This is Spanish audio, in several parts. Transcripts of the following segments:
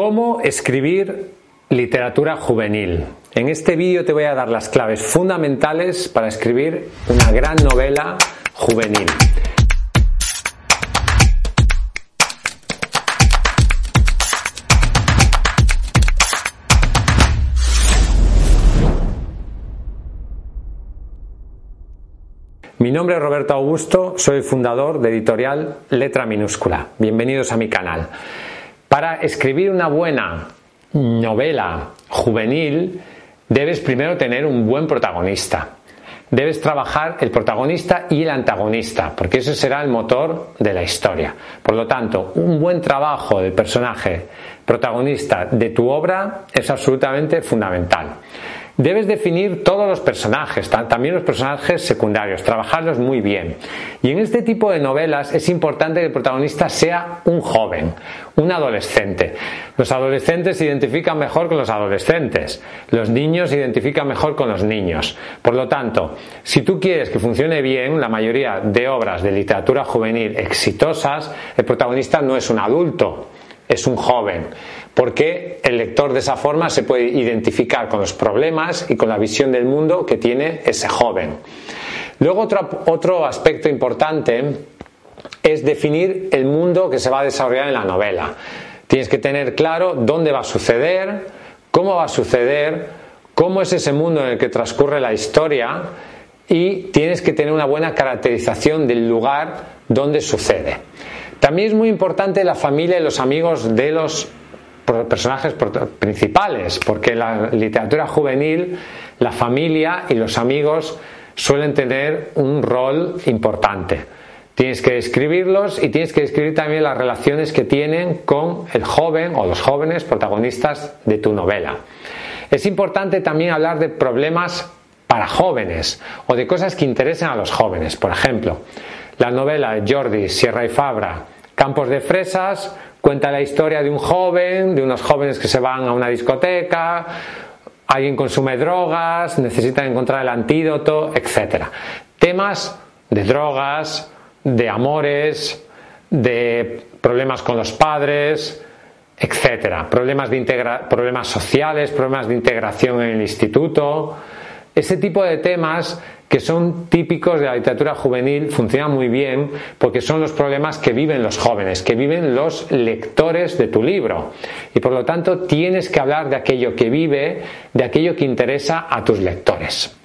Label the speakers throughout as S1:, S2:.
S1: ¿Cómo escribir literatura juvenil? En este vídeo te voy a dar las claves fundamentales para escribir una gran novela juvenil. Mi nombre es Roberto Augusto, soy fundador de editorial Letra Minúscula. Bienvenidos a mi canal. Para escribir una buena novela juvenil, debes primero tener un buen protagonista. Debes trabajar el protagonista y el antagonista, porque ese será el motor de la historia. Por lo tanto, un buen trabajo del personaje protagonista de tu obra es absolutamente fundamental. Debes definir todos los personajes, también los personajes secundarios, trabajarlos muy bien. Y en este tipo de novelas es importante que el protagonista sea un joven, un adolescente. Los adolescentes se identifican mejor con los adolescentes, los niños se identifican mejor con los niños. Por lo tanto, si tú quieres que funcione bien, la mayoría de obras de literatura juvenil exitosas, el protagonista no es un adulto, es un joven, porque el lector de esa forma se puede identificar con los problemas y con la visión del mundo que tiene ese joven. Luego otro, otro aspecto importante es definir el mundo que se va a desarrollar en la novela. Tienes que tener claro dónde va a suceder, cómo va a suceder, cómo es ese mundo en el que transcurre la historia y tienes que tener una buena caracterización del lugar donde sucede. También es muy importante la familia y los amigos de los personajes principales, porque en la literatura juvenil la familia y los amigos suelen tener un rol importante. Tienes que describirlos y tienes que describir también las relaciones que tienen con el joven o los jóvenes protagonistas de tu novela. Es importante también hablar de problemas para jóvenes o de cosas que interesen a los jóvenes. Por ejemplo, la novela Jordi Sierra y Fabra, Campos de Fresas, cuenta la historia de un joven, de unos jóvenes que se van a una discoteca, alguien consume drogas, necesitan encontrar el antídoto, etc. Temas de drogas, de amores, de problemas con los padres, etcétera, problemas, de problemas sociales, problemas de integración en el instituto, ese tipo de temas que son típicos de la literatura juvenil funcionan muy bien porque son los problemas que viven los jóvenes, que viven los lectores de tu libro. Y por lo tanto tienes que hablar de aquello que vive, de aquello que interesa a tus lectores.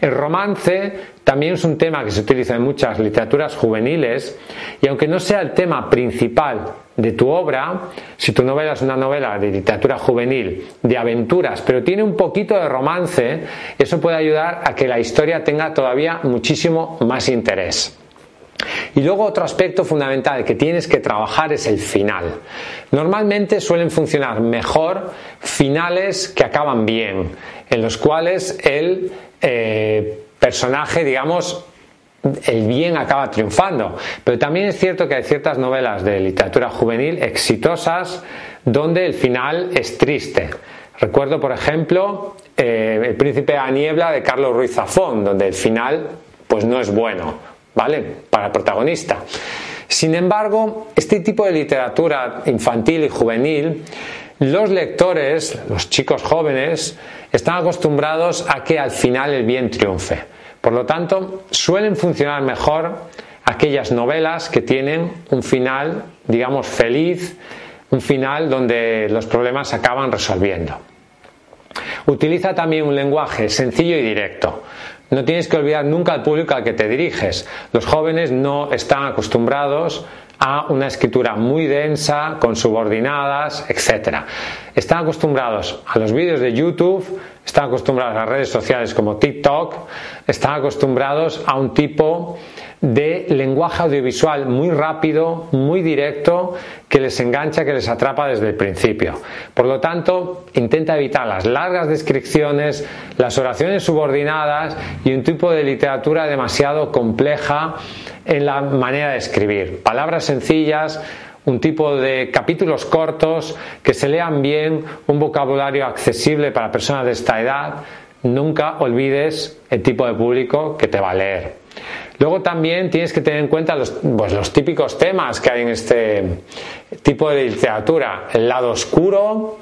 S1: El romance también es un tema que se utiliza en muchas literaturas juveniles y aunque no sea el tema principal de tu obra, si tu novela es una novela de literatura juvenil, de aventuras, pero tiene un poquito de romance, eso puede ayudar a que la historia tenga todavía muchísimo más interés. Y luego otro aspecto fundamental que tienes que trabajar es el final. Normalmente suelen funcionar mejor finales que acaban bien, en los cuales el eh, personaje, digamos, el bien acaba triunfando. Pero también es cierto que hay ciertas novelas de literatura juvenil exitosas donde el final es triste. Recuerdo, por ejemplo, eh, El príncipe a niebla de Carlos Ruiz Zafón, donde el final pues no es bueno, ¿vale? Para el protagonista. Sin embargo, este tipo de literatura infantil y juvenil, los lectores, los chicos jóvenes, están acostumbrados a que al final el bien triunfe. Por lo tanto, suelen funcionar mejor aquellas novelas que tienen un final, digamos, feliz, un final donde los problemas se acaban resolviendo. Utiliza también un lenguaje sencillo y directo. No tienes que olvidar nunca al público al que te diriges. Los jóvenes no están acostumbrados a una escritura muy densa, con subordinadas, etc. Están acostumbrados a los vídeos de YouTube están acostumbrados a redes sociales como TikTok, están acostumbrados a un tipo de lenguaje audiovisual muy rápido, muy directo, que les engancha, que les atrapa desde el principio. Por lo tanto, intenta evitar las largas descripciones, las oraciones subordinadas y un tipo de literatura demasiado compleja en la manera de escribir. Palabras sencillas, un tipo de capítulos cortos que se lean bien, un vocabulario accesible para personas de esta edad. Nunca olvides el tipo de público que te va a leer. Luego también tienes que tener en cuenta los, pues, los típicos temas que hay en este tipo de literatura. El lado oscuro,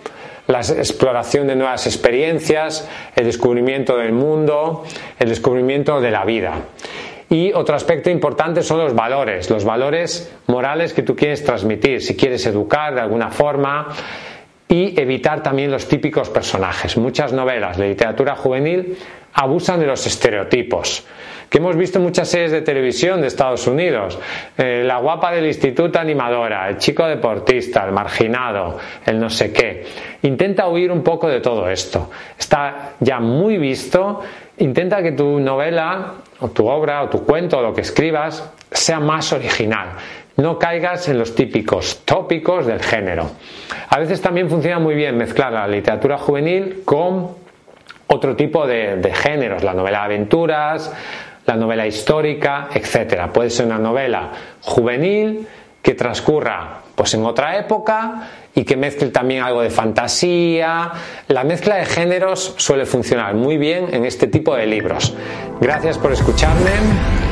S1: la exploración de nuevas experiencias, el descubrimiento del mundo, el descubrimiento de la vida. Y otro aspecto importante son los valores, los valores morales que tú quieres transmitir, si quieres educar de alguna forma y evitar también los típicos personajes. Muchas novelas de literatura juvenil abusan de los estereotipos que hemos visto en muchas series de televisión de Estados Unidos. Eh, la guapa del instituto animadora, el chico deportista, el marginado, el no sé qué. Intenta huir un poco de todo esto. Está ya muy visto. Intenta que tu novela o tu obra o tu cuento o lo que escribas sea más original. No caigas en los típicos tópicos del género. A veces también funciona muy bien mezclar la literatura juvenil con otro tipo de, de géneros, la novela de aventuras, la novela histórica, etc. Puede ser una novela juvenil que transcurra pues en otra época y que mezcle también algo de fantasía. La mezcla de géneros suele funcionar muy bien en este tipo de libros. Gracias por escucharme.